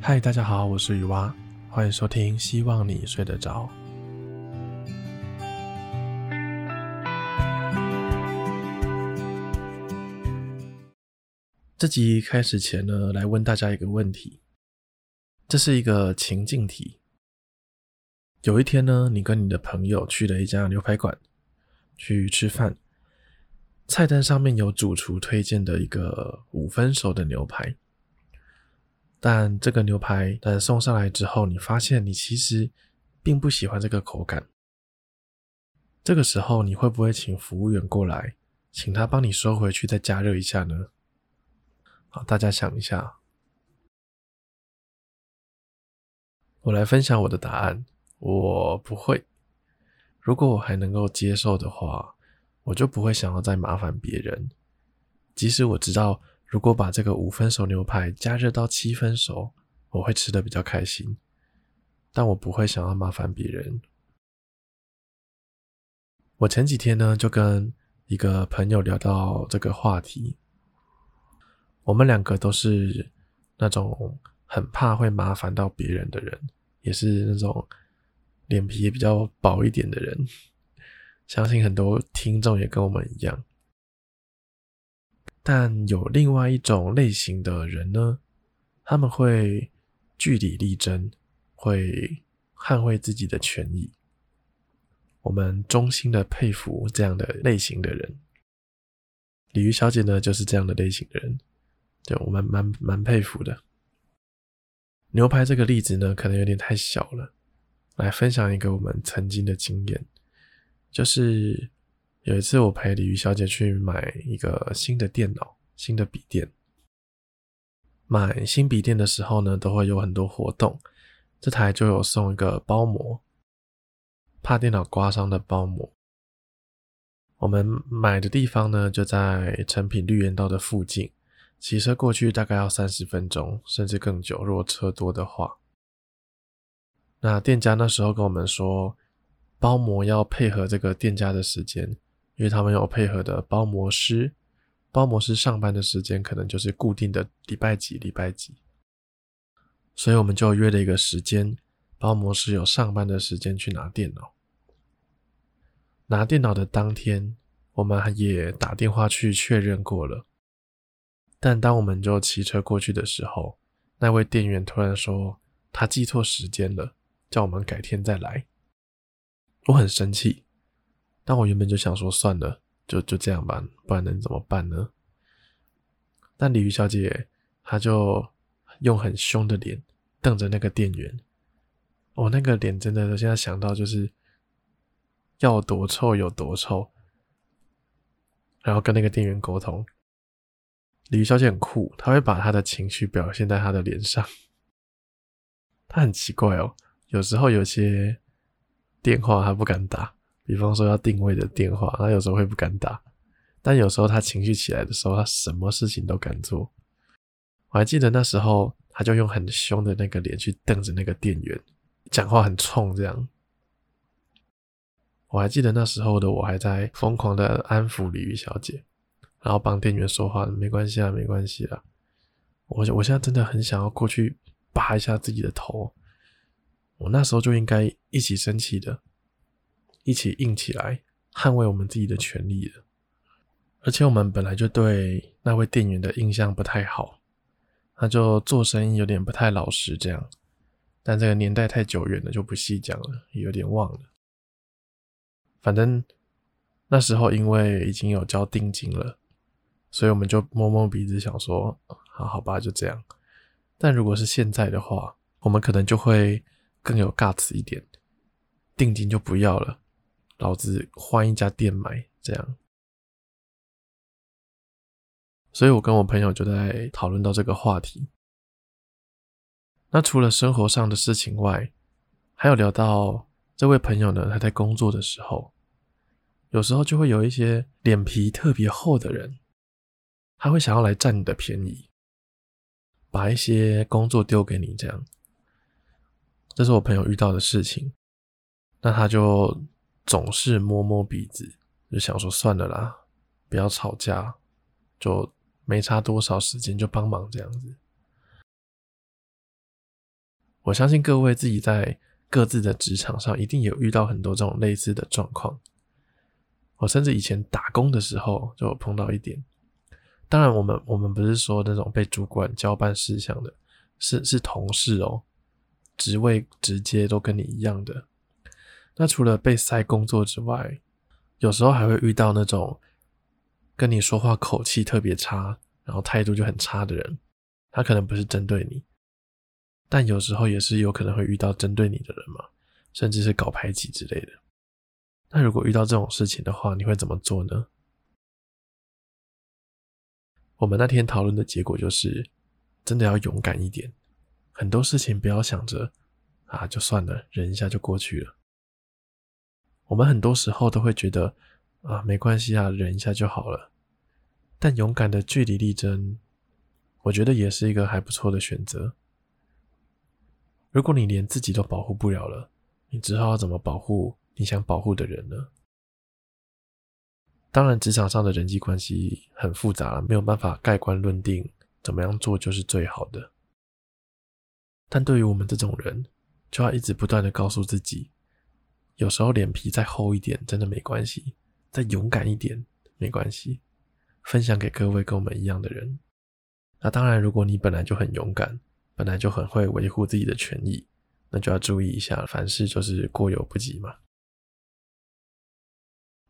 嗨，大家好，我是雨蛙，欢迎收听，希望你睡得着。这集开始前呢，来问大家一个问题，这是一个情境题。有一天呢，你跟你的朋友去了一家牛排馆去吃饭，菜单上面有主厨推荐的一个五分熟的牛排。但这个牛排等送上来之后，你发现你其实并不喜欢这个口感。这个时候，你会不会请服务员过来，请他帮你收回去，再加热一下呢？好，大家想一下。我来分享我的答案，我不会。如果我还能够接受的话，我就不会想要再麻烦别人，即使我知道。如果把这个五分熟牛排加热到七分熟，我会吃得比较开心，但我不会想要麻烦别人。我前几天呢，就跟一个朋友聊到这个话题，我们两个都是那种很怕会麻烦到别人的人，也是那种脸皮也比较薄一点的人，相信很多听众也跟我们一样。但有另外一种类型的人呢，他们会据理力争，会捍卫自己的权益。我们衷心的佩服这样的类型的人。鲤鱼小姐呢，就是这样的类型的人，对我们蛮蛮佩服的。牛排这个例子呢，可能有点太小了，来分享一个我们曾经的经验，就是。有一次，我陪鲤鱼小姐去买一个新的电脑、新的笔电。买新笔电的时候呢，都会有很多活动，这台就有送一个包膜，怕电脑刮伤的包膜。我们买的地方呢，就在诚品绿园道的附近，骑车过去大概要三十分钟，甚至更久，如果车多的话。那店家那时候跟我们说，包膜要配合这个店家的时间。因为他们有配合的包膜师，包膜师上班的时间可能就是固定的礼拜几礼拜几，所以我们就约了一个时间，包膜师有上班的时间去拿电脑。拿电脑的当天，我们也打电话去确认过了，但当我们就骑车过去的时候，那位店员突然说他记错时间了，叫我们改天再来。我很生气。但我原本就想说算了，就就这样吧，不然能怎么办呢？但鲤鱼小姐她就用很凶的脸瞪着那个店员，我、哦、那个脸真的，我现在想到就是要多臭有多臭，然后跟那个店员沟通。鲤鱼小姐很酷，她会把她的情绪表现在她的脸上。她很奇怪哦，有时候有些电话她不敢打。比方说要定位的电话，他有时候会不敢打，但有时候他情绪起来的时候，他什么事情都敢做。我还记得那时候，他就用很凶的那个脸去瞪着那个店员，讲话很冲这样。我还记得那时候的我还在疯狂的安抚鲤鱼小姐，然后帮店员说话，没关系啊，没关系啦。我我现在真的很想要过去拔一下自己的头，我那时候就应该一起生气的。一起硬起来，捍卫我们自己的权利的。而且我们本来就对那位店员的印象不太好，他就做生意有点不太老实这样。但这个年代太久远了，就不细讲了，也有点忘了。反正那时候因为已经有交定金了，所以我们就摸摸鼻子想说，好好吧，就这样。但如果是现在的话，我们可能就会更有 guts 一点，定金就不要了。老子换一家店买，这样。所以我跟我朋友就在讨论到这个话题。那除了生活上的事情外，还有聊到这位朋友呢，他在工作的时候，有时候就会有一些脸皮特别厚的人，他会想要来占你的便宜，把一些工作丢给你，这样。这是我朋友遇到的事情，那他就。总是摸摸鼻子，就想说算了啦，不要吵架，就没差多少时间就帮忙这样子。我相信各位自己在各自的职场上一定有遇到很多这种类似的状况。我甚至以前打工的时候就碰到一点。当然，我们我们不是说那种被主管交办事项的，是是同事哦，职位直接都跟你一样的。那除了被塞工作之外，有时候还会遇到那种跟你说话口气特别差，然后态度就很差的人。他可能不是针对你，但有时候也是有可能会遇到针对你的人嘛，甚至是搞排挤之类的。那如果遇到这种事情的话，你会怎么做呢？我们那天讨论的结果就是，真的要勇敢一点，很多事情不要想着啊，就算了，忍一下就过去了。我们很多时候都会觉得啊，没关系啊，忍一下就好了。但勇敢的据理力争，我觉得也是一个还不错的选择。如果你连自己都保护不了了，你之后要怎么保护？你想保护的人呢？当然，职场上的人际关系很复杂了，没有办法盖棺论定怎么样做就是最好的。但对于我们这种人，就要一直不断的告诉自己，有时候脸皮再厚一点真的没关系，再勇敢一点没关系。分享给各位跟我们一样的人。那当然，如果你本来就很勇敢，本来就很会维护自己的权益，那就要注意一下，凡事就是过犹不及嘛。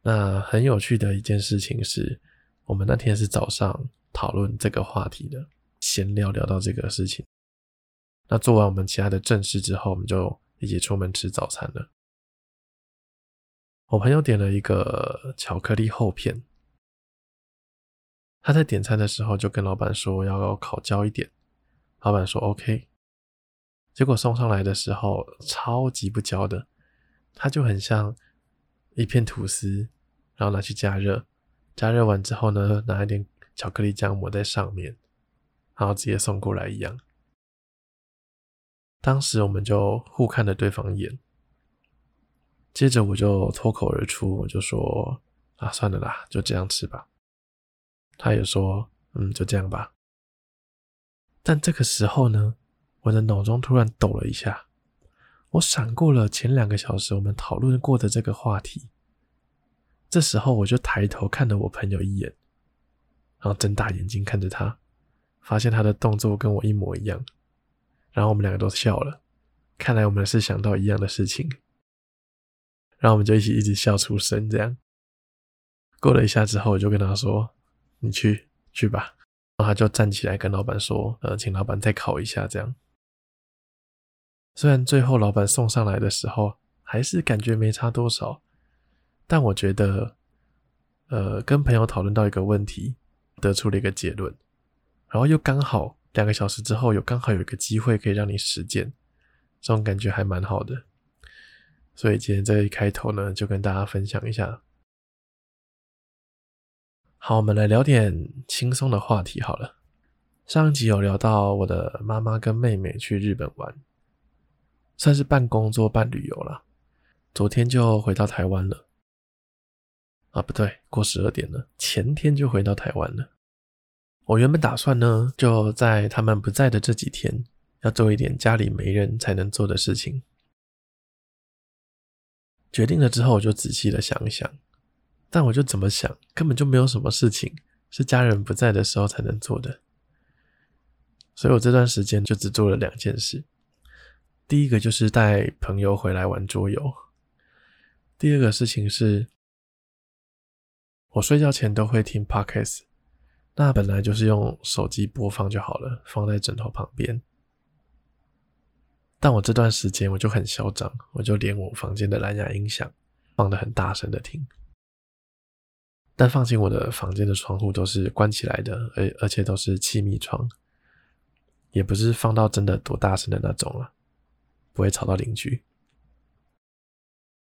那很有趣的一件事情是，我们那天是早上讨论这个话题的，闲聊聊到这个事情。那做完我们其他的正事之后，我们就一起出门吃早餐了。我朋友点了一个巧克力厚片，他在点餐的时候就跟老板说要烤焦一点，老板说 OK。结果送上来的时候超级不焦的，它就很像一片吐司。然后拿去加热，加热完之后呢，拿一点巧克力酱抹在上面，然后直接送过来一样。当时我们就互看了对方一眼，接着我就脱口而出，我就说：“啊，算了啦，就这样吃吧。”他也说：“嗯，就这样吧。”但这个时候呢，我的脑中突然抖了一下，我闪过了前两个小时我们讨论过的这个话题。这时候我就抬头看了我朋友一眼，然后睁大眼睛看着他，发现他的动作跟我一模一样，然后我们两个都笑了，看来我们是想到一样的事情，然后我们就一起一直笑出声。这样过了一下之后，我就跟他说：“你去去吧。”然后他就站起来跟老板说：“呃，请老板再烤一下。”这样，虽然最后老板送上来的时候还是感觉没差多少。但我觉得，呃，跟朋友讨论到一个问题，得出了一个结论，然后又刚好两个小时之后，有刚好有一个机会可以让你实践，这种感觉还蛮好的。所以今天这一开头呢，就跟大家分享一下。好，我们来聊点轻松的话题好了。上一集有聊到我的妈妈跟妹妹去日本玩，算是半工作半旅游了。昨天就回到台湾了。啊，不对，过十二点了，前天就回到台湾了。我原本打算呢，就在他们不在的这几天，要做一点家里没人才能做的事情。决定了之后，我就仔细的想一想，但我就怎么想，根本就没有什么事情是家人不在的时候才能做的。所以我这段时间就只做了两件事。第一个就是带朋友回来玩桌游，第二个事情是。我睡觉前都会听 Podcast，那本来就是用手机播放就好了，放在枕头旁边。但我这段时间我就很嚣张，我就连我房间的蓝牙音响放得很大声的听。但放心，我的房间的窗户都是关起来的，而而且都是气密窗，也不是放到真的多大声的那种了，不会吵到邻居。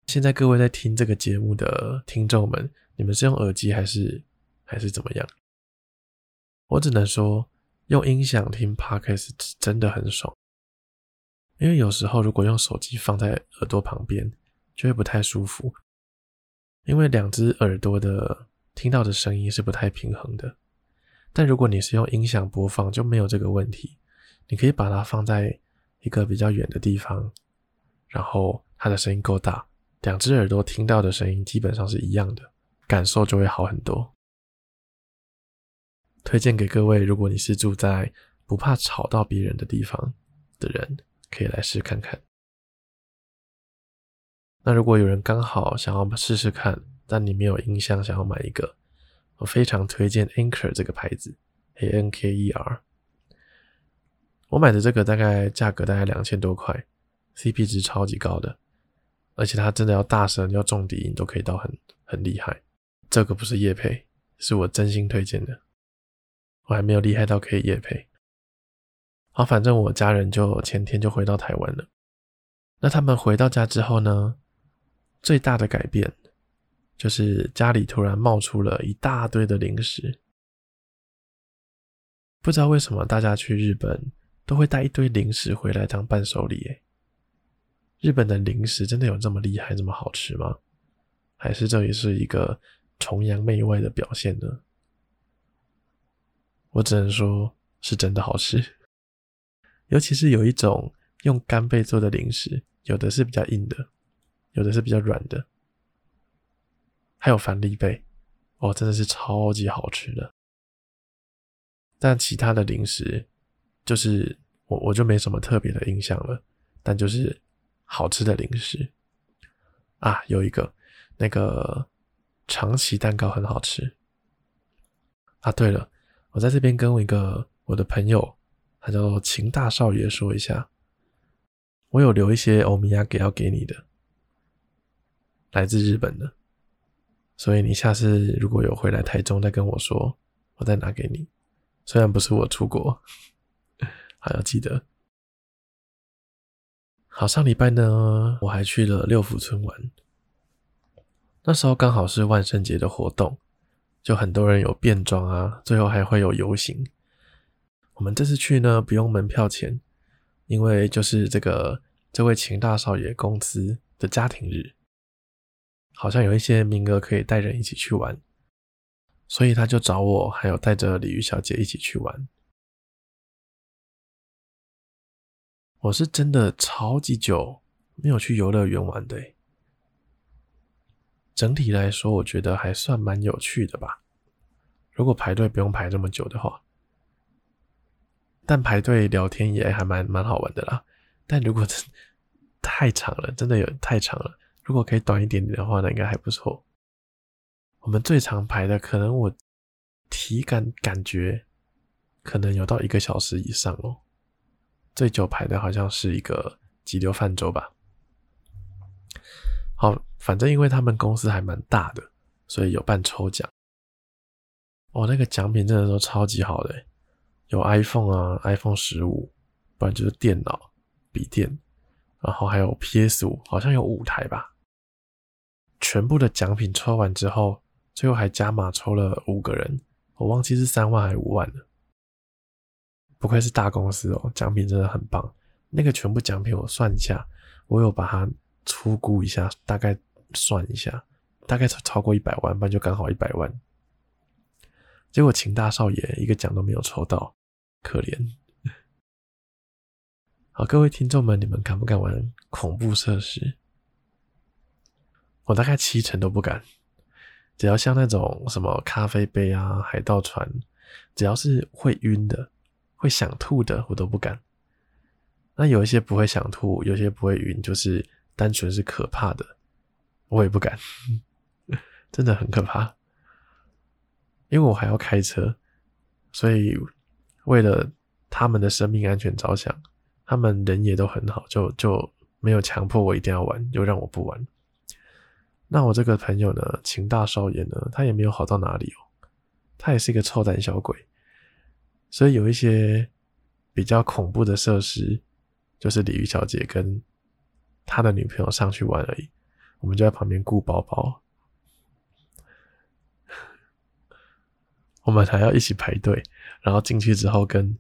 现在各位在听这个节目的听众们。你们是用耳机还是还是怎么样？我只能说，用音响听 Podcast 真的很爽。因为有时候如果用手机放在耳朵旁边，就会不太舒服。因为两只耳朵的听到的声音是不太平衡的。但如果你是用音响播放，就没有这个问题。你可以把它放在一个比较远的地方，然后它的声音够大，两只耳朵听到的声音基本上是一样的，感受就会好很多。推荐给各位，如果你是住在不怕吵到别人的地方的人，可以来试看看。那如果有人刚好想要试试看，但你没有音箱想要买一个，我非常推荐 Anker 这个牌子，A N K E R。我买的这个大概价格大概两千多块，CP 值超级高的，而且它真的要大声要重低音都可以到很很厉害。这个不是夜配，是我真心推荐的。我还没有厉害到可以夜配。好，反正我家人就前天就回到台湾了。那他们回到家之后呢，最大的改变就是家里突然冒出了一大堆的零食。不知道为什么大家去日本都会带一堆零食回来当伴手礼。日本的零食真的有这么厉害，这么好吃吗？还是这也是一个崇洋媚外的表现呢？我只能说是真的好吃。尤其是有一种用干贝做的零食，有的是比较硬的，有的是比较软的，还有帆立贝，哦，真的是超级好吃的。但其他的零食，就是我我就没什么特别的印象了。但就是好吃的零食啊，有一个那个长崎蛋糕很好吃啊。对了，我在这边跟我一个我的朋友。他叫做秦大少爷，说一下，我有留一些欧米亚给要给你的，来自日本的，所以你下次如果有回来台中再跟我说，我再拿给你。虽然不是我出国，还要记得。好，上礼拜呢，我还去了六福村玩，那时候刚好是万圣节的活动，就很多人有变装啊，最后还会有游行。我们这次去呢，不用门票钱，因为就是这个这位秦大少爷公司的家庭日，好像有一些名额可以带人一起去玩，所以他就找我，还有带着鲤鱼小姐一起去玩。我是真的超级久没有去游乐园玩的，整体来说，我觉得还算蛮有趣的吧。如果排队不用排这么久的话。但排队聊天也还蛮蛮好玩的啦。但如果真太长了，真的有太长了。如果可以短一点点的话，那应该还不错。我们最长排的，可能我体感感觉可能有到一个小时以上哦。最久排的好像是一个激流泛舟吧。好，反正因为他们公司还蛮大的，所以有办抽奖。哦，那个奖品真的都超级好的。有 iPhone 啊，iPhone 十五，不然就是电脑、笔电，然后还有 PS 五，好像有五台吧。全部的奖品抽完之后，最后还加码抽了五个人，我忘记是三万还是五万了。不愧是大公司哦，奖品真的很棒。那个全部奖品我算一下，我有把它粗估一下，大概算一下，大概超超过一百万，不然就刚好一百万。结果秦大少爷一个奖都没有抽到。可怜，好，各位听众们，你们敢不敢玩恐怖设施？我大概七成都不敢。只要像那种什么咖啡杯啊、海盗船，只要是会晕的、会想吐的，我都不敢。那有一些不会想吐，有些不会晕，就是单纯是可怕的，我也不敢，真的很可怕。因为我还要开车，所以。为了他们的生命安全着想，他们人也都很好，就就没有强迫我一定要玩，就让我不玩。那我这个朋友呢，秦大少爷呢，他也没有好到哪里哦，他也是一个臭胆小鬼，所以有一些比较恐怖的设施，就是鲤鱼小姐跟他的女朋友上去玩而已，我们就在旁边顾包包，我们还要一起排队。然后进去之后跟，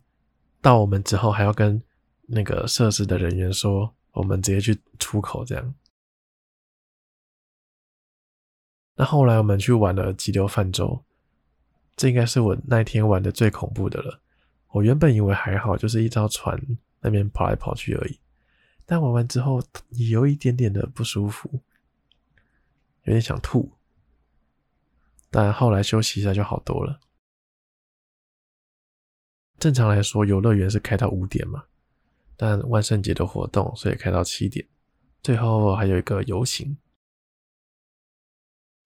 到我们之后还要跟那个设施的人员说，我们直接去出口这样。那后来我们去玩了激流泛舟，这应该是我那天玩的最恐怖的了。我原本以为还好，就是一艘船那边跑来跑去而已。但玩完之后也有一点点的不舒服，有点想吐。但后来休息一下就好多了。正常来说，游乐园是开到五点嘛，但万圣节的活动，所以开到七点。最后还有一个游行，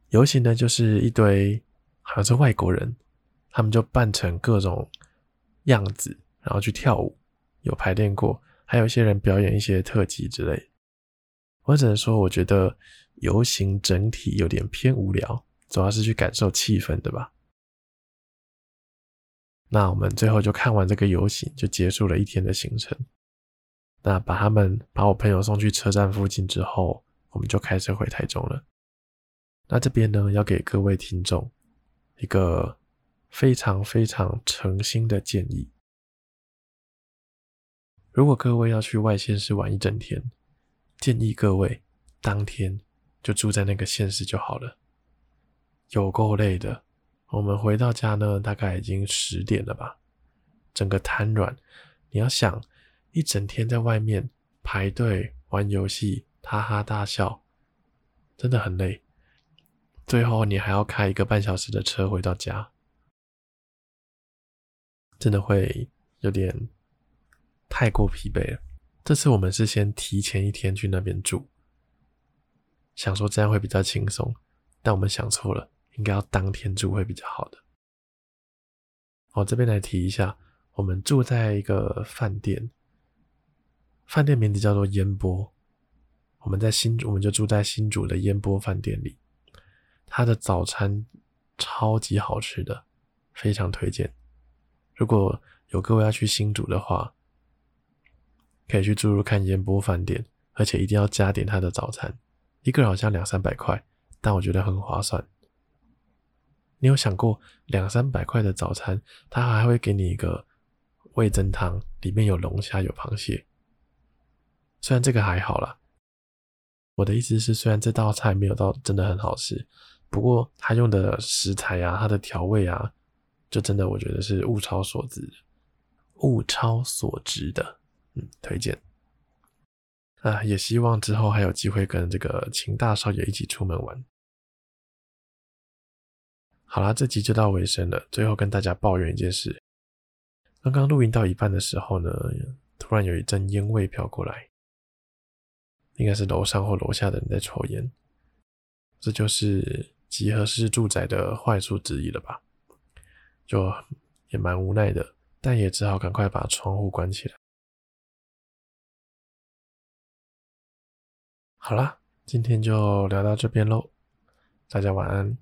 游行呢就是一堆好像是外国人，他们就扮成各种样子，然后去跳舞，有排练过，还有一些人表演一些特技之类。我只能说，我觉得游行整体有点偏无聊，主要是去感受气氛的吧。那我们最后就看完这个游行，就结束了一天的行程。那把他们把我朋友送去车站附近之后，我们就开车回台中了。那这边呢，要给各位听众一个非常非常诚心的建议：如果各位要去外县市玩一整天，建议各位当天就住在那个县市就好了。有够累的。我们回到家呢，大概已经十点了吧，整个瘫软。你要想，一整天在外面排队玩游戏，哈哈大笑，真的很累。最后你还要开一个半小时的车回到家，真的会有点太过疲惫了。这次我们是先提前一天去那边住，想说这样会比较轻松，但我们想错了。应该要当天住会比较好的。我这边来提一下，我们住在一个饭店，饭店名字叫做烟波。我们在新，我们就住在新竹的烟波饭店里。它的早餐超级好吃的，非常推荐。如果有各位要去新竹的话，可以去住入看烟波饭店，而且一定要加点它的早餐，一个人好像两三百块，但我觉得很划算。你有想过两三百块的早餐，他还会给你一个味噌汤，里面有龙虾有螃蟹。虽然这个还好啦，我的意思是，虽然这道菜没有到真的很好吃，不过他用的食材啊，他的调味啊，就真的我觉得是物超所值，物超所值的，嗯，推荐。啊，也希望之后还有机会跟这个秦大少爷一起出门玩。好啦，这集就到尾声了。最后跟大家抱怨一件事：刚刚录音到一半的时候呢，突然有一阵烟味飘过来，应该是楼上或楼下的人在抽烟。这就是集合式住宅的坏处之一了吧？就也蛮无奈的，但也只好赶快把窗户关起来。好啦，今天就聊到这边喽，大家晚安。